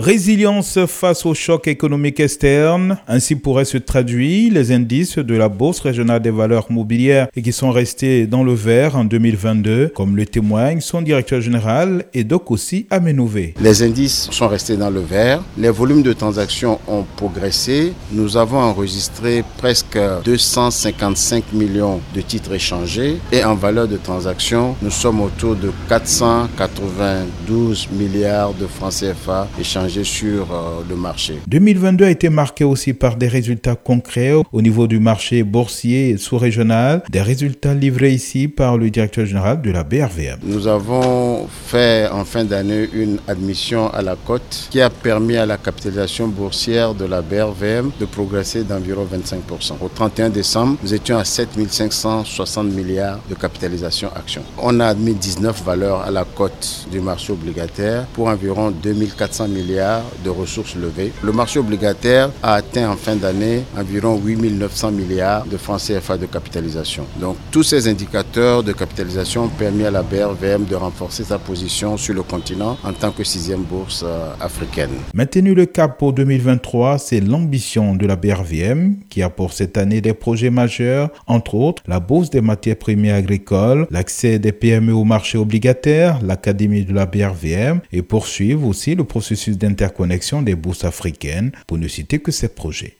Résilience face au choc économique externe, ainsi pourraient se traduire les indices de la Bourse régionale des valeurs mobilières et qui sont restés dans le vert en 2022, comme le témoigne son directeur général aussi Aménouvé. Les indices sont restés dans le vert, les volumes de transactions ont progressé, nous avons enregistré presque 255 millions de titres échangés. Et en valeur de transactions, nous sommes autour de 492 milliards de francs CFA échangés sur euh, le marché. 2022 a été marqué aussi par des résultats concrets au niveau du marché boursier sous-régional, des résultats livrés ici par le directeur général de la BRVM. Nous avons fait en fin d'année une admission à la cote qui a permis à la capitalisation boursière de la BRVM de progresser d'environ 25%. Au 31 décembre, nous étions à 7 560 milliards de capitalisation action. On a admis 19 valeurs à la cote du marché obligataire pour environ 2400 milliards de ressources levées. Le marché obligataire a atteint en fin d'année environ 8 900 milliards de francs CFA de capitalisation. Donc tous ces indicateurs de capitalisation ont permis à la BRVM de renforcer sa position sur le continent en tant que sixième bourse euh, africaine. Maintenu le cap pour 2023, c'est l'ambition de la BRVM qui a pour cette année des projets majeurs, entre autres la bourse des matières premières agricoles, l'accès des PME au marché obligataire, l'académie de la BRVM et poursuivre aussi le processus d'interconnexion des bourses africaines, pour ne citer que ces projets.